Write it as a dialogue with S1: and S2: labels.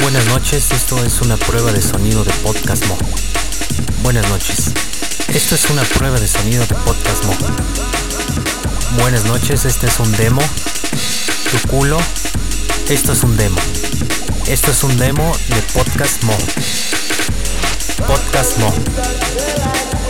S1: Buenas noches, esto es una prueba de sonido de Podcast Mo. Buenas noches, esto es una prueba de sonido de Podcast Mo. Buenas noches, este es un demo. Tu culo, esto es un demo. Esto es un demo de Podcast Mo. Podcast Mo.